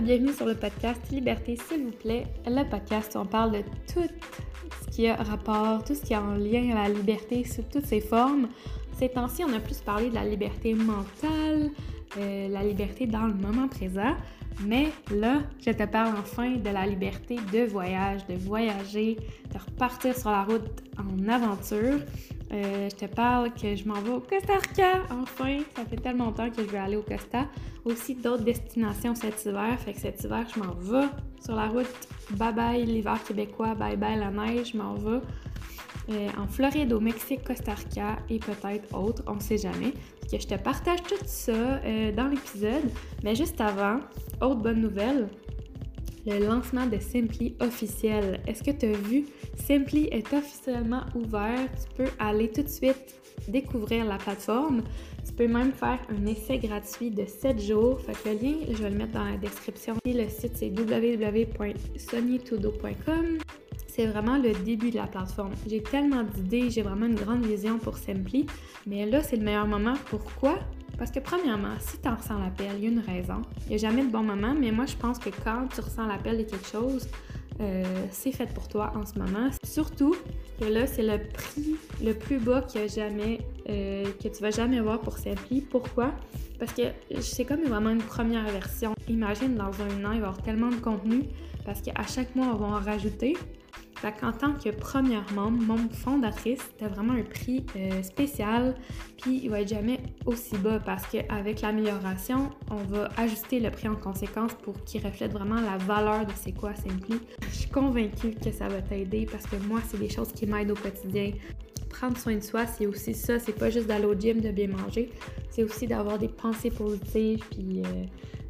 bienvenue sur le podcast Liberté, s'il vous plaît. Le podcast où on parle de tout ce qui a rapport, tout ce qui est en lien à la liberté sous toutes ses formes. Ces temps-ci, on a plus parlé de la liberté mentale, euh, la liberté dans le moment présent. Mais là, je te parle enfin de la liberté de voyage, de voyager, de repartir sur la route en aventure. Je te parle que je m'en vais au Costa Rica, enfin! Ça fait tellement longtemps que je veux aller au Costa. Aussi d'autres destinations cet hiver. Fait que cet hiver, je m'en vais sur la route. Bye bye l'hiver québécois, bye bye la neige, je m'en vais. Euh, en Floride, au Mexique, Costa Rica et peut-être autres, on sait jamais. Que je te partage tout ça euh, dans l'épisode. Mais juste avant, autre bonne nouvelle, le lancement de Simply officiel. Est-ce que tu as vu? Simply est officiellement ouvert. Tu peux aller tout de suite découvrir la plateforme. Tu peux même faire un essai gratuit de 7 jours. Fait que le lien, je vais le mettre dans la description. le site, c'est www.sonytodo.com c'est vraiment le début de la plateforme. J'ai tellement d'idées, j'ai vraiment une grande vision pour Simply, mais là, c'est le meilleur moment. Pourquoi? Parce que premièrement, si tu ressens l'appel, il y a une raison. Il n'y a jamais de bon moment, mais moi, je pense que quand tu ressens l'appel de quelque chose, euh, c'est fait pour toi en ce moment. Surtout que là, c'est le prix le plus bas qu'il y a jamais, euh, que tu vas jamais voir pour Simply. Pourquoi? Parce que c'est comme vraiment une première version. Imagine, dans un an, il va y avoir tellement de contenu parce qu'à chaque mois, on va en rajouter. Fait qu'en tant que première membre, membre fondatrice, t'as vraiment un prix euh, spécial, puis il va être jamais aussi bas parce qu'avec l'amélioration, on va ajuster le prix en conséquence pour qu'il reflète vraiment la valeur de c'est quoi Simply. Je suis convaincue que ça va t'aider parce que moi, c'est des choses qui m'aident au quotidien. Prendre soin de soi, c'est aussi ça, c'est pas juste d'aller au gym, de bien manger, c'est aussi d'avoir des pensées positives, puis... Euh,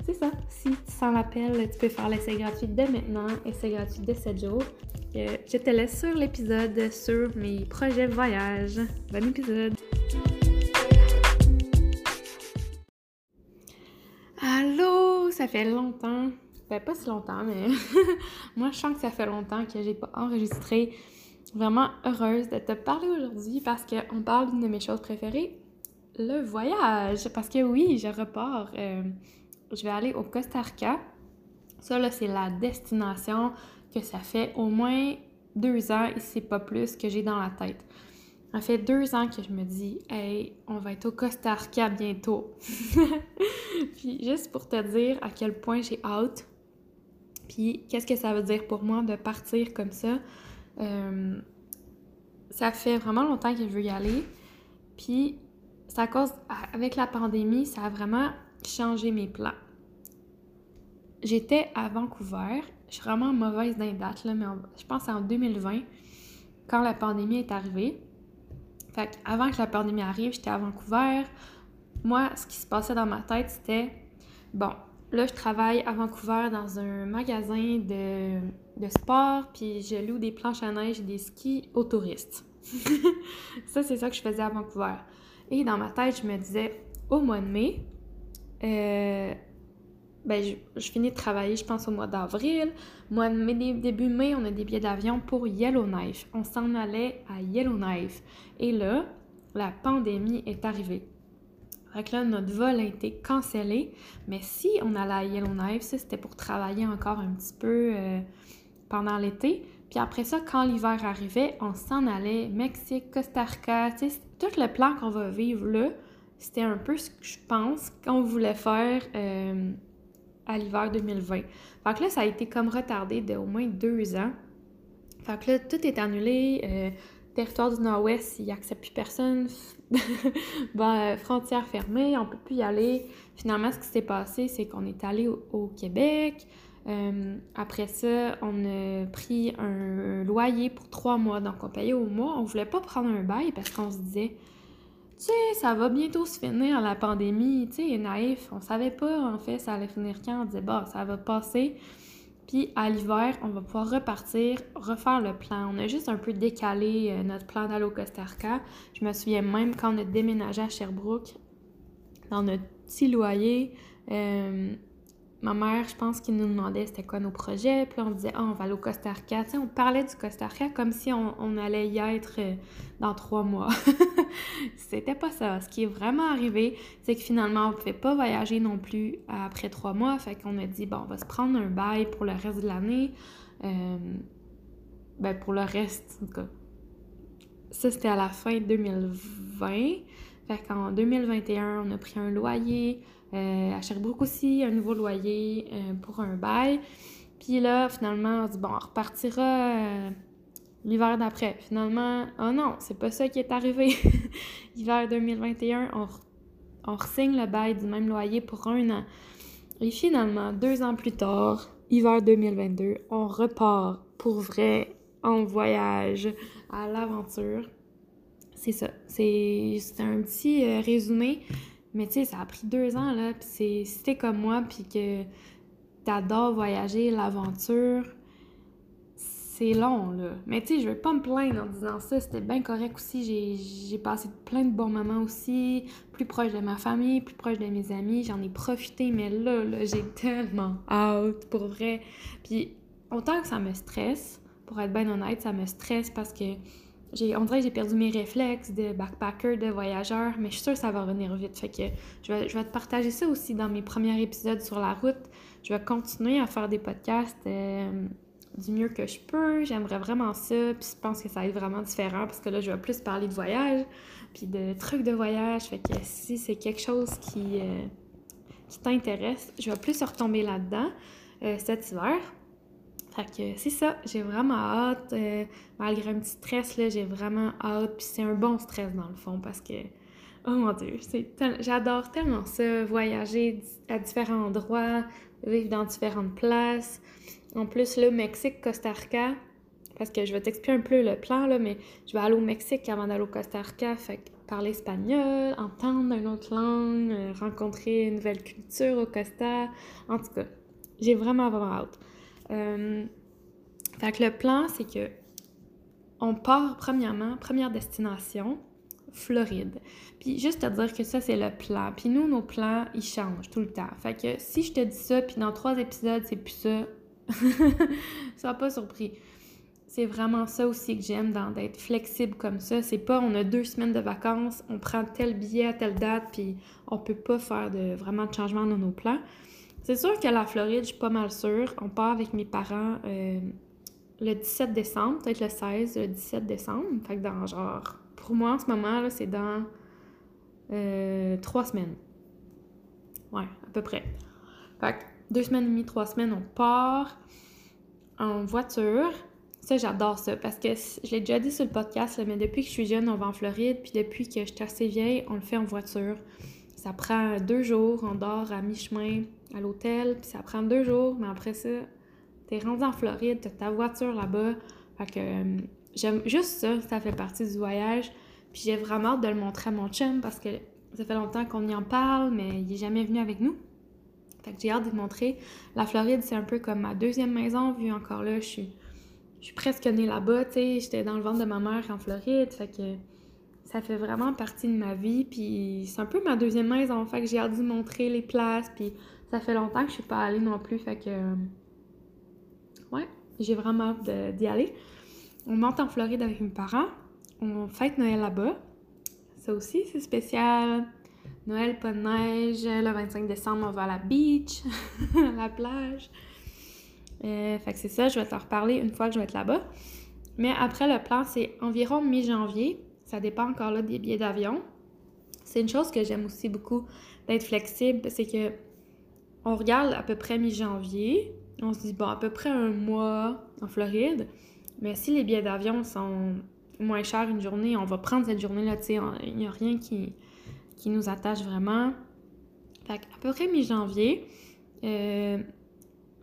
c'est ça. Si tu sens l'appel, tu peux faire l'essai gratuit dès maintenant, essai gratuit de 7 jours je te laisse sur l'épisode sur mes projets voyage. Bon épisode! Allô! Ça fait longtemps. Ben, pas si longtemps, mais moi, je sens que ça fait longtemps que j'ai pas enregistré. Vraiment heureuse de te parler aujourd'hui parce qu'on parle d'une de mes choses préférées, le voyage. Parce que oui, je repars. Euh, je vais aller au Costa Rica. Ça, là, c'est la destination que ça fait au moins deux ans, et c'est pas plus, que j'ai dans la tête. Ça fait deux ans que je me dis, hey, on va être au Costa Rica bientôt. puis juste pour te dire à quel point j'ai hâte, puis qu'est-ce que ça veut dire pour moi de partir comme ça. Euh, ça fait vraiment longtemps que je veux y aller. Puis, ça cause, avec la pandémie, ça a vraiment changé mes plans. J'étais à Vancouver je suis vraiment mauvaise dans date, là, mais je pense en 2020, quand la pandémie est arrivée. Fait avant que la pandémie arrive, j'étais à Vancouver. Moi, ce qui se passait dans ma tête, c'était bon, là, je travaille à Vancouver dans un magasin de, de sport, puis je loue des planches à neige et des skis aux touristes. ça, c'est ça que je faisais à Vancouver. Et dans ma tête, je me disais, au mois de mai, euh, ben, je, finis de travailler, je pense, au mois d'avril. Mois début mai, on a des billets d'avion pour Yellowknife. On s'en allait à Yellowknife. Et là, la pandémie est arrivée. Fait là, notre vol a été cancellé. Mais si on allait à Yellowknife, ça, c'était pour travailler encore un petit peu euh, pendant l'été. Puis après ça, quand l'hiver arrivait, on s'en allait Mexique, Costa Rica. tout le plan qu'on va vivre là, c'était un peu ce que je pense qu'on voulait faire euh, à l'hiver 2020. Fait que là, ça a été comme retardé de au moins deux ans. Fait que là, tout est annulé. Euh, territoire du Nord-Ouest, il n'accepte plus personne. ben, frontières fermées, on peut plus y aller. Finalement, ce qui s'est passé, c'est qu'on est allé au, Québec. Euh, après ça, on a pris un loyer pour trois mois. Donc, on payait au mois. On voulait pas prendre un bail parce qu'on se disait tu sais, ça va bientôt se finir la pandémie, tu sais, naïf, on savait pas en fait ça allait finir quand, on disait bah ça va passer. Puis à l'hiver, on va pouvoir repartir, refaire le plan. On a juste un peu décalé euh, notre plan d'aller au Costa Rica. Je me souviens même quand on a déménagé à Sherbrooke, dans notre petit loyer, euh, ma mère, je pense qu'il nous demandait c'était quoi nos projets. Puis on disait, ah, on va aller au Costa Rica. Tu sais, on parlait du Costa Rica comme si on, allait y être euh, dans trois mois. C'était pas ça. Ce qui est vraiment arrivé, c'est que finalement, on pouvait pas voyager non plus après trois mois. Fait qu'on a dit, bon, on va se prendre un bail pour le reste de l'année. Euh, ben, pour le reste, en tout cas. Ça, c'était à la fin 2020. Fait qu'en 2021, on a pris un loyer. Euh, à Sherbrooke aussi, un nouveau loyer euh, pour un bail. Puis là, finalement, on se dit, bon, on repartira euh, l'hiver d'après. Finalement, oh non, c'est pas ça qui est arrivé. Hiver 2021, on, on signe le bail du même loyer pour un an. Et finalement, deux ans plus tard, hiver 2022, on repart pour vrai en voyage à l'aventure. C'est ça. C'est un petit résumé. Mais tu sais, ça a pris deux ans, là. Puis si t'es comme moi, puis que t'adores voyager, l'aventure, c'est long, là. Mais tu sais, je veux pas me plaindre en disant ça. C'était bien correct aussi. J'ai passé plein de bons moments aussi. Plus proche de ma famille, plus proche de mes amis. J'en ai profité, mais là, là, j'ai tellement hâte, pour vrai. Puis, autant que ça me stresse, pour être bien honnête, ça me stresse parce que j'ai, on dirait que j'ai perdu mes réflexes de backpacker, de voyageur, mais je suis sûre que ça va revenir vite. Fait que je vais, je vais te partager ça aussi dans mes premiers épisodes sur la route. Je vais continuer à faire des podcasts euh, du mieux que je peux. J'aimerais vraiment ça. Puis je pense que ça va être vraiment différent parce que là, je vais plus parler de voyage, puis de trucs de voyage. Fait que si c'est quelque chose qui, euh, qui t'intéresse, je vais plus retomber là-dedans euh, cet hiver. Fait que c'est ça, j'ai vraiment hâte. malgré un petit stress, là, j'ai vraiment hâte. Puis c'est un bon stress dans le fond parce que Oh mon dieu, j'adore tellement ça, voyager à différents endroits, vivre dans différentes places. En plus, le Mexique, Costa Rica, parce que je vais t'expliquer un peu le plan, là, mais je vais aller au Mexique avant d'aller au Costa Rica, fait parler espagnol, entendre une autre langue, euh, rencontrer une nouvelle culture au Costa. En tout cas, j'ai vraiment, vraiment hâte. Euh, fait que le plan, c'est que on part premièrement, première destination, Floride. Puis juste te dire que ça, c'est le plan. Puis nous, nos plans, ils changent tout le temps. Fait que si je te dis ça, puis dans trois épisodes, c'est plus ça, sois pas surpris. C'est vraiment ça aussi que j'aime d'être flexible comme ça. C'est pas on a deux semaines de vacances, on prend tel billet à telle date, puis on peut pas faire de, vraiment de changement dans nos plans. C'est sûr qu'à la Floride, je suis pas mal sûre. On part avec mes parents euh, le 17 décembre, peut-être le 16, le 17 décembre. Fait que dans genre pour moi, en ce moment, là, c'est dans euh, trois semaines. Ouais, à peu près. Fait que deux semaines et demie, trois semaines, on part en voiture. Ça, j'adore ça parce que je l'ai déjà dit sur le podcast, mais depuis que je suis jeune, on va en Floride. Puis depuis que je suis assez vieille, on le fait en voiture. Ça prend deux jours, on dort à mi-chemin à l'hôtel, puis ça prend deux jours, mais après ça, t'es rendu en Floride, t'as ta voiture là-bas. Fait que euh, J'aime juste ça, ça fait partie du voyage. Puis j'ai vraiment hâte de le montrer à mon chum parce que ça fait longtemps qu'on y en parle, mais il est jamais venu avec nous. Fait que j'ai hâte de te montrer. La Floride, c'est un peu comme ma deuxième maison, vu encore là, je suis, je suis presque née là-bas, tu sais. J'étais dans le ventre de ma mère en Floride, fait que ça fait vraiment partie de ma vie, puis c'est un peu ma deuxième maison, fait que j'ai hâte de montrer les places, puis ça fait longtemps que je suis pas allée non plus, fait que... Ouais, j'ai vraiment hâte d'y aller. On monte en Floride avec mes parents. On fête Noël là-bas. Ça aussi, c'est spécial. Noël, pas de neige. Le 25 décembre, on va à la beach, à la plage. Euh, fait que c'est ça, je vais te reparler une fois que je vais être là-bas. Mais après, le plan, c'est environ mi-janvier. Ça dépend encore là des billets d'avion. C'est une chose que j'aime aussi beaucoup d'être flexible, c'est que on regarde à peu près mi-janvier. On se dit, bon, à peu près un mois en Floride. Mais si les billets d'avion sont moins chers une journée, on va prendre cette journée-là, il n'y a rien qui, qui nous attache vraiment. Fait à peu près mi-janvier, euh,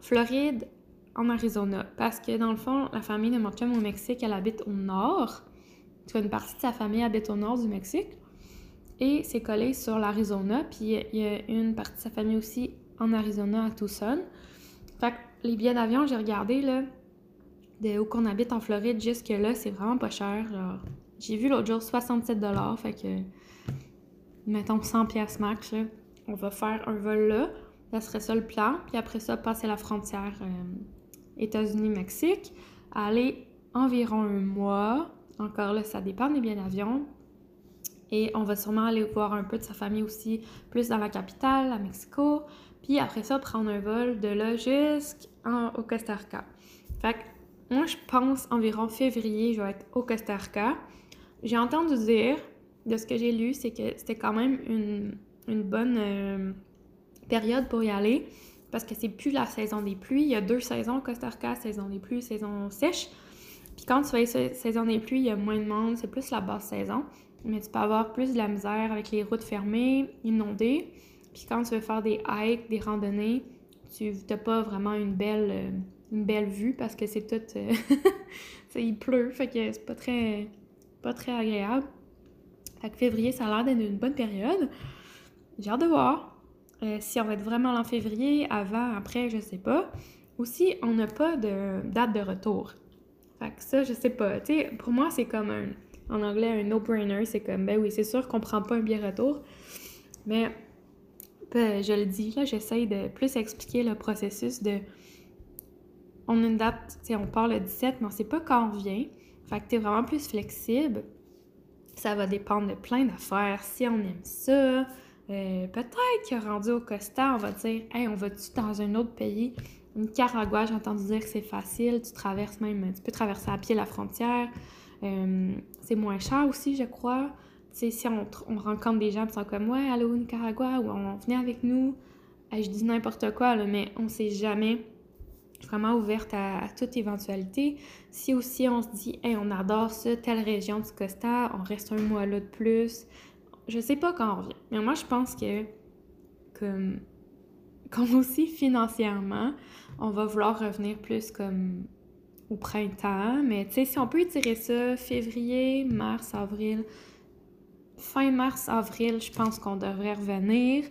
Floride en Arizona. Parce que dans le fond, la famille de mon chum au Mexique, elle habite au nord. Tu une partie de sa famille habite au nord du Mexique. Et c'est collé sur l'Arizona. Puis il y a une partie de sa famille aussi en Arizona, à Tucson. Fait que les billets d'avion, j'ai regardé, là, de où qu'on habite en Floride jusque-là, c'est vraiment pas cher. J'ai vu l'autre jour 67 fait que mettons 100 pièces max là. On va faire un vol là, ça serait ça le plan, puis après ça passer la frontière euh, États-Unis-Mexique, aller environ un mois. Encore là, ça dépend des billets d'avion. Et on va sûrement aller voir un peu de sa famille aussi, plus dans la capitale, à Mexico. Puis après ça, prendre un vol de là jusqu'au Costa Rica. Fait que moi, je pense environ février, je vais être au Costa Rica. J'ai entendu dire, de ce que j'ai lu, c'est que c'était quand même une, une bonne euh, période pour y aller parce que c'est plus la saison des pluies. Il y a deux saisons au Costa Rica, saison des pluies, saison sèche. Puis quand tu fais saison des pluies, il y a moins de monde, c'est plus la basse saison. Mais tu peux avoir plus de la misère avec les routes fermées, inondées. Puis quand tu veux faire des hikes, des randonnées, tu n'as pas vraiment une belle, euh, une belle vue parce que c'est tout. Euh, il pleut, fait que c'est pas très, pas très agréable. Fait que février, ça a l'air d'être une bonne période. J'ai hâte de voir euh, si on va être vraiment en février, avant, après, je sais pas. Aussi, on n'a pas de date de retour. Fait que ça, je sais pas. Pour moi, c'est comme un, en anglais, un no-brainer. C'est comme, ben oui, c'est sûr qu'on prend pas un billet retour. Mais, ben, je le dis, là, j'essaye de plus expliquer le processus de. On a une date, tu on part le 17, mais on sait pas quand on vient. Fait que t'es vraiment plus flexible. Ça va dépendre de plein d'affaires. Si on aime ça, euh, peut-être que rendu au Costa, on va dire Hey, on va-tu dans un autre pays? Nicaragua, j'ai entendu dire que c'est facile. Tu traverses même, tu peux traverser à pied la frontière. Euh, c'est moins cher aussi, je crois. Tu sais, si on, rencontre des gens qui sont comme Ouais, allô Nicaragua ou on venait avec nous. je dis n'importe quoi, mais on sait jamais vraiment ouverte à, toute éventualité. Si aussi on se dit, hey, on adore ça, telle région du Costa, on reste un mois là de plus. Je sais pas quand on revient. Mais moi, je pense que, comme, comme aussi financièrement, on va vouloir revenir plus comme printemps. Mais tu sais, si on peut étirer ça, février, mars, avril, fin mars, avril, je pense qu'on devrait revenir.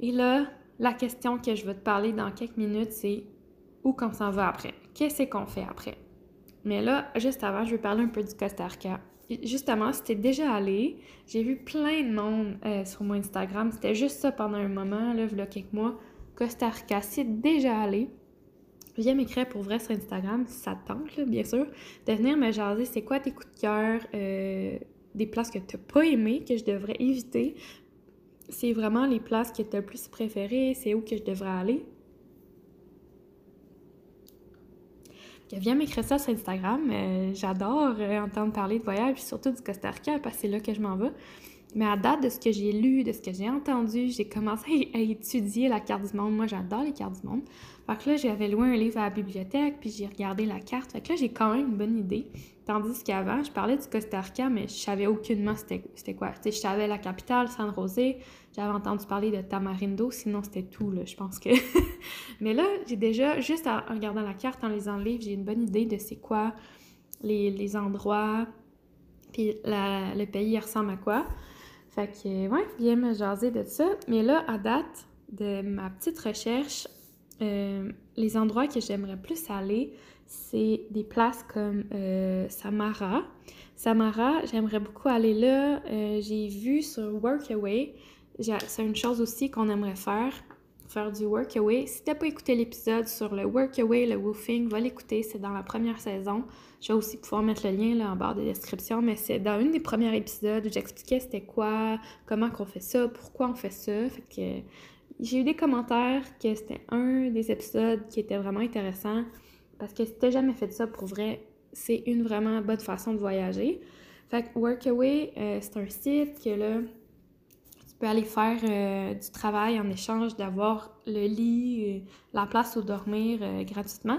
Et là, la question que je veux te parler dans quelques minutes, c'est où qu'on s'en va après? Qu'est-ce qu'on fait après? Mais là, juste avant, je vais parler un peu du Costa Rica. Justement, c'était déjà allé. J'ai vu plein de monde euh, sur mon Instagram. C'était juste ça pendant un moment, là, il y a quelques mois. Costa Rica, c'est déjà allé. Viens m'écrire pour vrai sur Instagram si ça te tente, bien sûr, de venir me jaser c'est quoi tes coups de cœur, euh, des places que tu n'as pas aimées, que je devrais éviter c'est vraiment les places que tu as le plus préférées, c'est où que je devrais aller. Viens m'écrire ça sur Instagram. Euh, j'adore euh, entendre parler de voyage, surtout du Costa Rica, parce que c'est là que je m'en vais. Mais à date de ce que j'ai lu, de ce que j'ai entendu, j'ai commencé à étudier la carte du monde. Moi, j'adore les cartes du monde. Fait que là, j'avais loué un livre à la bibliothèque, puis j'ai regardé la carte. Fait que là, j'ai quand même une bonne idée. Tandis qu'avant, je parlais du Costa Rica, mais je savais aucunement c'était quoi. je savais la capitale, San José. J'avais entendu parler de Tamarindo, sinon c'était tout, là, je pense que... mais là, j'ai déjà, juste en regardant la carte, en lisant le livre, j'ai une bonne idée de c'est quoi les, les endroits, puis le pays ressemble à quoi. Fait que, ouais, viens me jaser de ça. Mais là, à date de ma petite recherche, euh, les endroits que j'aimerais plus aller, c'est des places comme euh, Samara. Samara, j'aimerais beaucoup aller là. Euh, j'ai vu sur Workaway, c'est une chose aussi qu'on aimerait faire, faire du Workaway. Si t'as pas écouté l'épisode sur le Workaway, le woofing, va l'écouter, c'est dans la première saison. Je vais aussi pouvoir mettre le lien là en barre de description, mais c'est dans une des premiers épisodes où j'expliquais c'était quoi, comment qu'on fait ça, pourquoi on fait ça. Fait que j'ai eu des commentaires que c'était un des épisodes qui était vraiment intéressant parce que si t'as jamais fait ça pour vrai, c'est une vraiment bonne façon de voyager. Fait que Workaway, euh, c'est un site que là, peux aller faire euh, du travail en échange d'avoir le lit, euh, la place où dormir gratuitement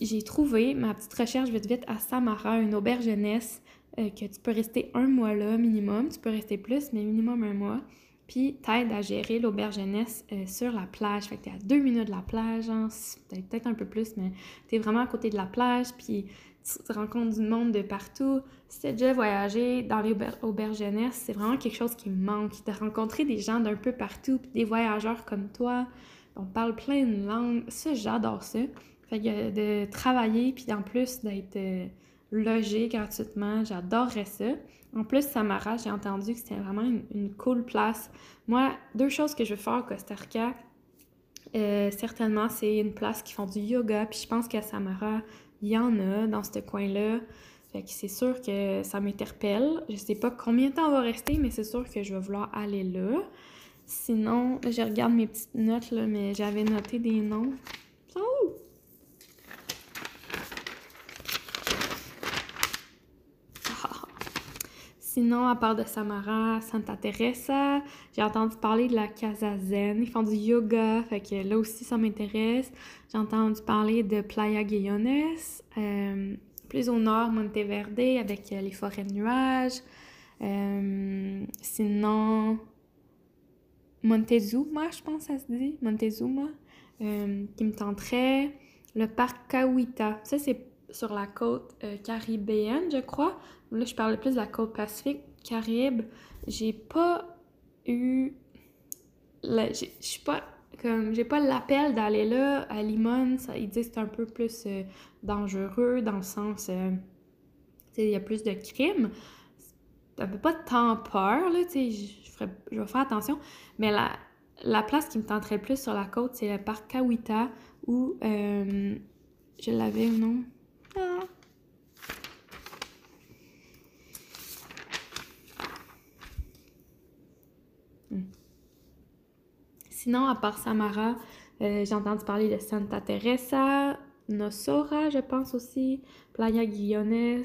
j'ai trouvé ma petite recherche vite vite à Samara, une auberge jeunesse, euh, que tu peux rester un mois là minimum. Tu peux rester plus, mais minimum un mois. Puis t'aide à gérer l'auberge jeunesse euh, sur la plage. Fait que t'es à deux minutes de la plage, hein, peut-être un peu plus, mais t'es vraiment à côté de la plage. Puis tu rencontres du monde de partout. Si t'as déjà voyagé dans les auberges jeunesse, c'est vraiment quelque chose qui manque. De rencontrer des gens d'un peu partout, puis des voyageurs comme toi. On parle plein de langues. Ça, j'adore ça. Fait que de travailler, puis en plus d'être euh, logé gratuitement, j'adorerais ça. En plus, Samara, j'ai entendu que c'était vraiment une, cool place. Moi, deux choses que je veux faire au Costa Rica, euh, certainement, c'est une place qui font du yoga, puis je pense qu'à Samara, il y en a dans ce coin-là. Fait que c'est sûr que ça m'interpelle. Je sais pas combien de temps on va rester, mais c'est sûr que je vais vouloir aller là. Sinon, je regarde mes petites notes, là, mais j'avais noté des noms. Sinon, à part de Samara, Santa Teresa, j'ai entendu parler de la Casa Zen. Ils font du yoga, fait que là aussi, ça m'intéresse. J'ai entendu parler de Playa Guillones, euh, plus au nord, Monteverde, avec euh, les forêts de nuages. Euh, sinon, Montezuma, je pense ça se dit, Montezuma, qui me tenterait. Le parc Kawita, ça c'est sur la côte caribéenne, je crois. Là, je parlais plus de la côte pacifique. Caraïbe, j'ai pas eu. Je suis pas. Comme, j'ai pas l'appel d'aller là. À Limon, ça, ils disent que c'est un peu plus euh, dangereux dans le sens. Euh, il y a plus de crimes. Ça fait pas tant peur, là, tu sais, je, vais faire attention. Mais la, la place qui me tenterait le plus sur la côte, c'est le parc Kawita, où euh, je l'avais ou Ah, Sinon, à part Samara, euh, j'ai entendu parler de Santa Teresa, Nosora, je pense aussi, Playa Guillones,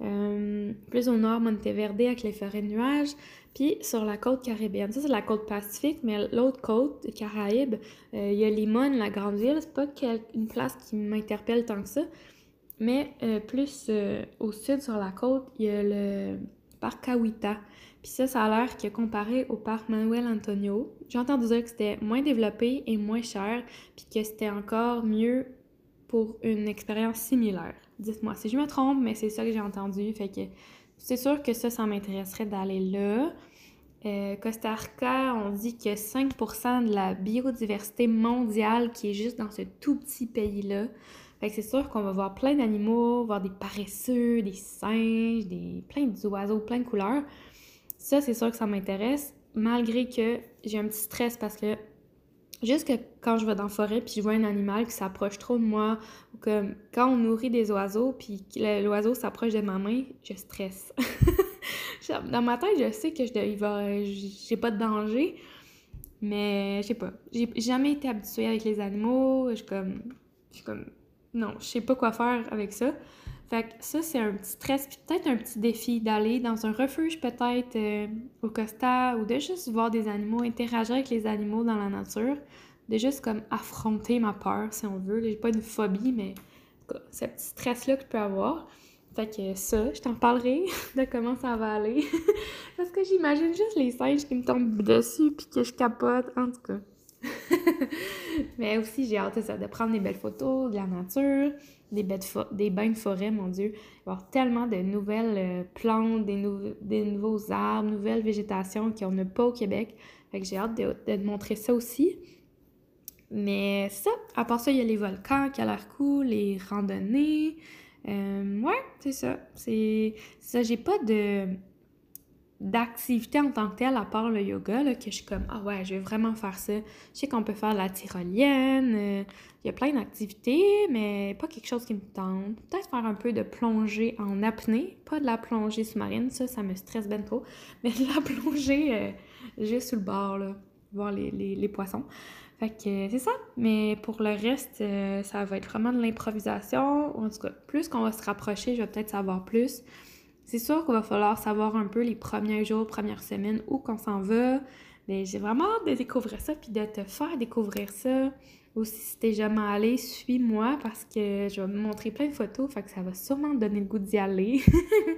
euh, plus au nord, Monteverde avec les forêts de nuages, puis sur la côte caribéenne. Ça, c'est la côte pacifique, mais l'autre côte, Caraïbes, euh, il y a Limon, la grande ville. C'est pas une place qui m'interpelle tant que ça, mais plus au sud, sur la côte, il y a le parc Kawita. Puis ça, ça a l'air que comparé au parc Manuel Antonio, j'ai entendu dire que c'était moins développé et moins cher, puis que c'était encore mieux pour une expérience similaire. Dites-moi si je me trompe, mais c'est ça que j'ai entendu. Fait que c'est sûr que ça, ça m'intéresserait d'aller là. Euh, Costa Rica, on dit que 5% de la biodiversité mondiale qui est juste dans ce tout petit pays-là. Fait que c'est sûr qu'on va voir plein d'animaux, voir des paresseux, des singes, des plein d'oiseaux, plein de couleurs. Ça, c'est sûr que ça m'intéresse, malgré que j'ai un petit stress parce que juste que quand je vais dans la forêt puis je vois un animal qui s'approche trop de moi, ou que quand on nourrit des oiseaux puis l'oiseau s'approche de ma main, je stresse. dans ma tête, je sais que je j'ai pas de danger, mais je sais pas. J'ai jamais été habituée avec les animaux. Je comme, je comme, non, je sais pas quoi faire avec ça. Fait que ça, c'est un petit stress, puis peut-être un petit défi d'aller dans un refuge, peut-être euh, au Costa, ou de juste voir des animaux, interagir avec les animaux dans la nature, de juste comme affronter ma peur, si on veut. J'ai pas une phobie, mais ce petit stress-là que je peux avoir. Fait que ça, je t'en parlerai de comment ça va aller. Parce que j'imagine juste les singes qui me tombent dessus puis que je capote, en tout cas. Mais aussi, j'ai hâte ça, de prendre des belles photos de la nature, des, des bains de forêt, mon Dieu. Il va y avoir tellement de nouvelles euh, plantes, des, des nouveaux arbres, nouvelles végétations qu'on n'a pas au Québec. Fait que j'ai hâte de, te montrer ça aussi. Mais ça, à part ça, il y a les volcans qui a l'air cool, les randonnées. Euh, ouais, c'est ça. C'est ça, j'ai pas de d'activité en tant que telle, à part le yoga, là, que je suis comme, ah ouais, je vais vraiment faire ça. Je sais qu'on peut faire la tyrolienne, euh, il y a plein d'activités, mais pas quelque chose qui me tente. Peut-être faire un peu de plongée en apnée, pas de la plongée sous-marine, ça, ça me stresse bien trop, mais de la plongée euh, juste sous le bord, là, voir les, les, poissons. Fait que c'est ça, mais pour le reste, euh, ça va être vraiment de l'improvisation, en tout cas, plus qu'on va se rapprocher, je vais peut-être savoir plus. C'est sûr qu'il va falloir savoir un peu les premiers jours, premières semaines où qu'on s'en va. Mais j'ai vraiment hâte de découvrir ça puis de te faire découvrir ça. Aussi, si t'es jamais allé, suis-moi parce que je vais me montrer plein de photos, fait que ça va sûrement donner le goût d'y aller.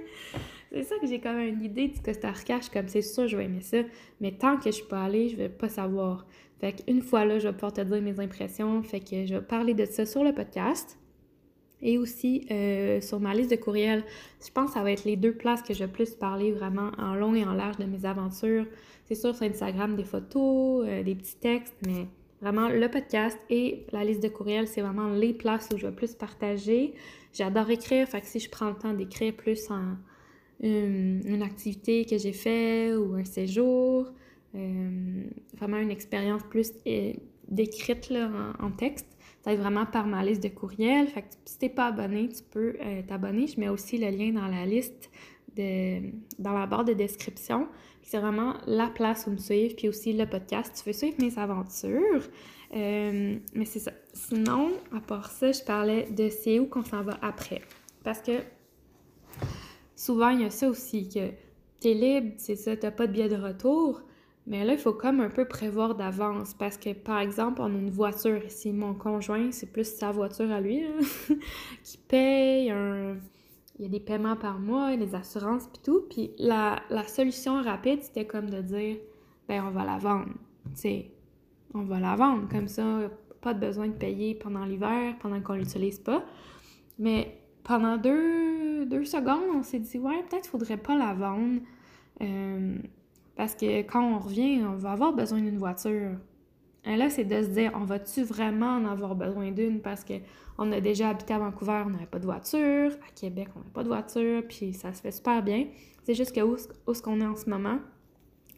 c'est ça que j'ai quand même une idée du Costa Rica. Je comme, c'est sûr, je vais aimer ça. Mais tant que je suis pas allée, je vais pas savoir. Fait qu'une fois là, je vais pouvoir te dire mes impressions. Fait que je vais parler de ça sur le podcast. Et aussi euh, sur ma liste de courriels, je pense que ça va être les deux places que je vais plus parler vraiment en long et en large de mes aventures. C'est sûr sur Instagram des photos, euh, des petits textes, mais vraiment le podcast et la liste de courriels, c'est vraiment les places où je vais plus partager. J'adore écrire, fait que si je prends le temps d'écrire plus en une, activité que j'ai faite ou un séjour, euh, vraiment une expérience plus décrite en texte, Ça va être vraiment par ma liste de courriels. Fait que si t'es pas abonné, tu peux euh, t'abonner. Je mets aussi le lien dans la liste de, dans la barre de description. C'est vraiment la place où me suivre, puis aussi le podcast. Tu veux suivre mes aventures? Euh, mais c'est ça. Sinon, à part ça, je parlais de c'est où qu'on s'en va après. Parce que souvent, il y a ça aussi, que t'es libre, c'est ça, t'as pas de billet de retour. Mais là, il faut comme un peu prévoir d'avance parce que, par exemple, on a une voiture ici. Mon conjoint, c'est plus sa voiture à lui hein, qui paye il y a des paiements par mois, des assurances puis tout. Puis la, solution rapide, c'était comme de dire, ben on va la vendre. Tu sais, on va la vendre. Comme ça, pas de besoin de payer pendant l'hiver, pendant qu'on l'utilise pas. Mais pendant deux, deux secondes, on s'est dit, ouais, peut-être faudrait pas la vendre. Euh, parce que quand on revient, on va avoir besoin d'une voiture. Et là, c'est de se dire, on va-tu vraiment en avoir besoin d'une? Parce que on a déjà habité à Vancouver, on n'avait pas de voiture. À Québec, on n'a pas de voiture, puis ça se fait super bien. C'est juste que où, où ce qu'on est en ce moment,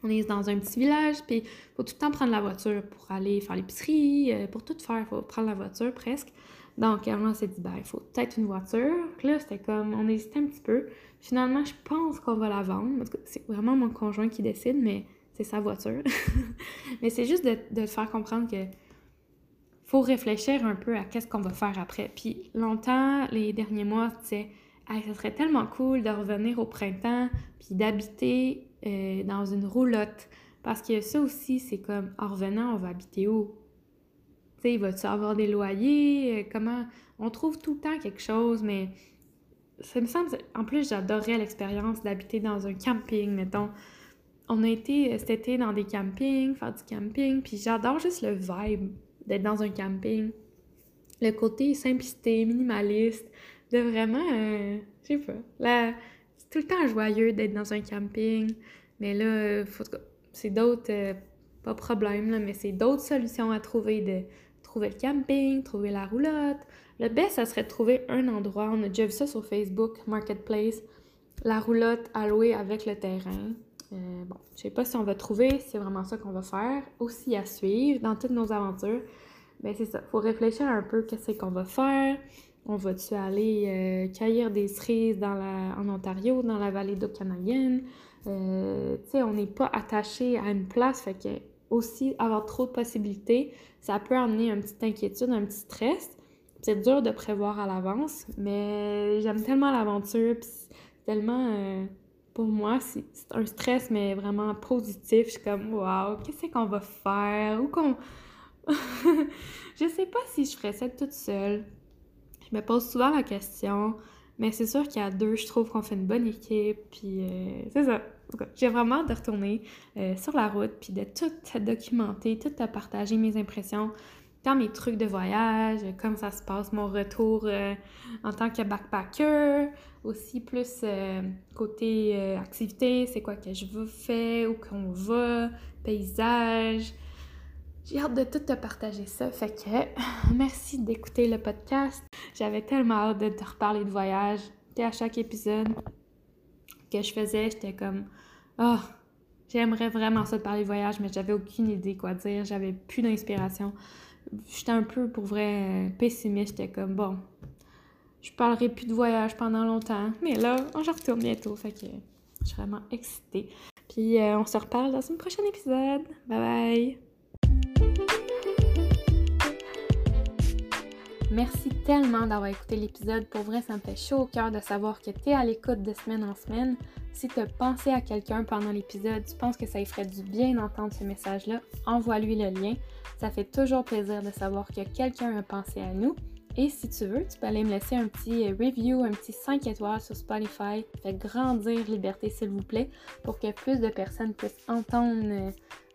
on est dans un petit village, puis il faut tout le temps prendre la voiture pour aller faire l'épicerie, euh, pour tout faire, il faut prendre la voiture presque. Donc, on s'est dit, ben, il faut peut-être une voiture. Là, c'était comme, on hésitait un petit peu. Finalement, je pense qu'on va la vendre. C'est vraiment mon conjoint qui décide, mais c'est sa voiture. mais c'est juste de, de faire comprendre que faut réfléchir un peu à qu'est-ce qu'on va faire après. Puis longtemps, les derniers mois, tu sais, ça serait tellement cool de revenir au printemps, puis d'habiter euh, dans une roulotte. Parce que ça aussi, c'est comme, en revenant, on va habiter où? Sais, va-tu avoir des loyers? Euh, comment? On trouve tout le temps quelque chose, mais ça me semble... En plus, j'adorerais l'expérience d'habiter dans un camping, mettons. On a été euh, cet été dans des campings, faire du camping, puis j'adore juste le vibe d'être dans un camping. Le côté simplicité, minimaliste, de vraiment, euh, je sais pas, là, c'est tout le temps joyeux d'être dans un camping, mais là, c'est d'autres, euh, pas problème, là, mais c'est d'autres solutions à trouver, de trouver le camping, trouver la roulotte. Le best, ça serait de trouver un endroit, on a déjà vu ça sur Facebook, Marketplace, la roulotte allouée avec le terrain. Euh, bon, je sais pas si on va trouver, c'est vraiment ça qu'on va faire. Aussi à suivre dans toutes nos aventures. Ben c'est ça, faut réfléchir un peu qu'est-ce qu'on va faire. On va-tu aller euh, cueillir des cerises dans la, en Ontario, dans la vallée d'eau canadienne? Euh, tu sais, on n'est pas attaché à une place, fait que aussi avoir trop de possibilités, ça peut amener une petite inquiétude, un petit stress. C'est dur de prévoir à l'avance, mais j'aime tellement l'aventure, c'est tellement pour moi, c'est un stress, mais vraiment positif. Je suis comme, waouh, qu'est-ce qu'on va faire? Ou qu'on. je sais pas si je ferais ça toute seule. Je me pose souvent la question, mais c'est sûr qu'à deux, je trouve qu'on fait une bonne équipe. Puis euh, c'est ça. J'ai vraiment hâte de retourner euh, sur la route, puis de tout documenter, tout partager mes impressions, tant mes trucs de voyage, comme ça se passe, mon retour euh, en tant que backpacker, aussi plus euh, côté euh, activité, c'est quoi que je veux faire, où qu'on va, paysage. J'ai hâte de tout te partager ça. Fait que merci d'écouter le podcast. J'avais tellement hâte de te reparler de voyage. Et à chaque épisode que je faisais, j'étais comme oh, j'aimerais vraiment ça de parler voyage, mais j'avais aucune idée quoi dire. J'avais plus d'inspiration. J'étais un peu pour vrai pessimiste. J'étais comme bon, je parlerai plus de voyage pendant longtemps. Mais là, on retourne bientôt. Fait que je suis vraiment excitée. Puis euh, on se reparle dans un prochain épisode. Bye bye! Merci tellement d'avoir écouté l'épisode. Pour vrai, ça me fait chaud au cœur de savoir que tu es à l'écoute de semaine en semaine. Si tu as pensé à quelqu'un pendant l'épisode, tu penses que ça lui ferait du bien d'entendre ce message-là, envoie-lui le lien. Ça fait toujours plaisir de savoir que quelqu'un a pensé à nous. Et si tu veux, tu peux aller me laisser un petit euh, review, un petit 5 étoiles sur Spotify. Fait grandir Liberté, s'il vous plaît, pour que plus de personnes puissent entendre euh,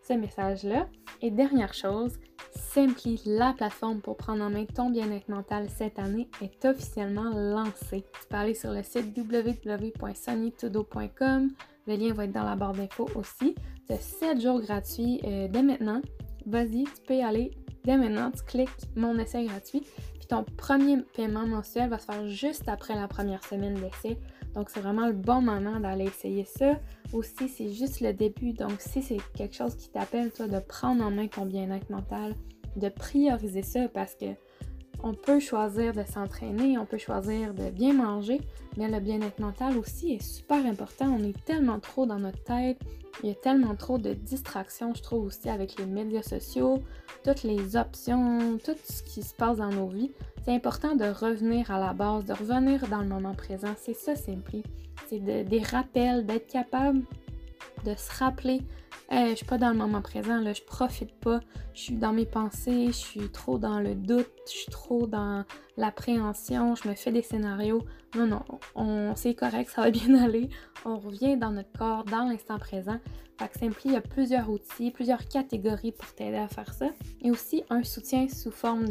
ce message-là. Et dernière chose, Simply, la plateforme pour prendre en main ton bien-être mental cette année, est officiellement lancée. Tu peux aller sur le site www.sunnytodo.com. Le lien va être dans la barre d'infos aussi. Tu as 7 jours gratuits euh, dès maintenant. Vas-y, tu peux y aller dès maintenant. Tu cliques mon essai gratuit ton premier paiement mensuel va se faire juste après la première semaine d'essai. Donc, c'est vraiment le bon moment d'aller essayer ça. Aussi, c'est juste le début. Donc, si c'est quelque chose qui t'appelle, toi, de prendre en main ton bien-être mental, de prioriser ça parce que on peut choisir de s'entraîner, on peut choisir de bien manger, mais le bien-être mental aussi est super important. On est tellement trop dans notre tête, il y a tellement trop de distractions, je trouve aussi avec les médias sociaux, toutes les options, tout ce qui se passe dans nos vies. C'est important de revenir à la base, de revenir dans le moment présent. C'est ça, Simpli. C'est des rappels, d'être capable de se rappeler je suis pas dans le moment présent, là, je profite pas, je suis dans mes pensées, je suis trop dans le doute, je suis trop dans l'appréhension, je me fais des scénarios. Non, non, on, c'est correct, ça va bien aller. On revient dans notre corps, dans l'instant présent. Fait que Simpli, il y a plusieurs outils, plusieurs catégories pour t'aider à faire ça. Et aussi un soutien sous forme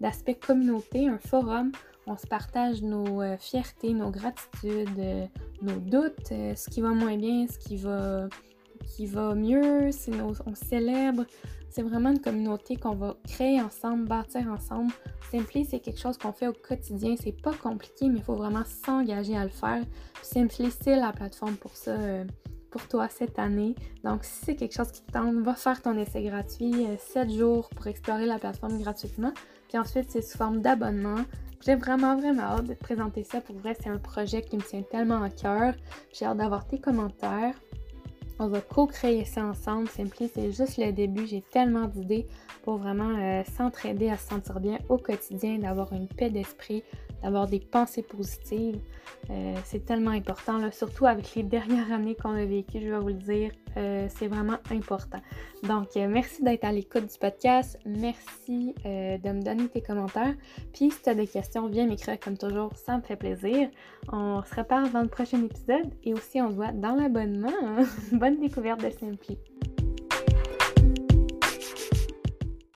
d'aspect communauté, un forum on se partage nos euh, fiertés, nos gratitudes, euh, nos doutes, euh, ce qui va moins bien, ce qui va qui va mieux, on célèbre. C'est vraiment une communauté qu'on va créer ensemble, bâtir ensemble. Simply, c'est quelque chose qu'on fait au quotidien. C'est pas compliqué, mais il faut vraiment s'engager à le faire. Simply, c'est la plateforme pour ça, pour toi cette année. Donc, si c'est quelque chose qui te tente, va faire ton essai gratuit, 7 euh, jours pour explorer la plateforme gratuitement. Puis ensuite, c'est sous forme d'abonnement. J'ai vraiment, vraiment hâte de te présenter ça. Pour vrai, c'est un projet qui me tient tellement à cœur. J'ai hâte d'avoir tes commentaires. On va co-créer ça ensemble. Simply, c'est juste le début. J'ai tellement d'idées pour vraiment euh, s'entraider à se sentir bien au quotidien, d'avoir une paix d'esprit, d'avoir des pensées positives. Euh, c'est tellement important, là, surtout avec les dernières années qu'on a vécues, je vais vous le dire. Euh, c'est vraiment important. Donc, merci d'être à l'écoute du podcast. Merci de me donner tes commentaires. Puis, si tu as des questions, viens m'écrire comme toujours, ça me fait plaisir. On se reparle dans le prochain épisode et aussi on se voit dans l'abonnement. Bonne découverte de Simply.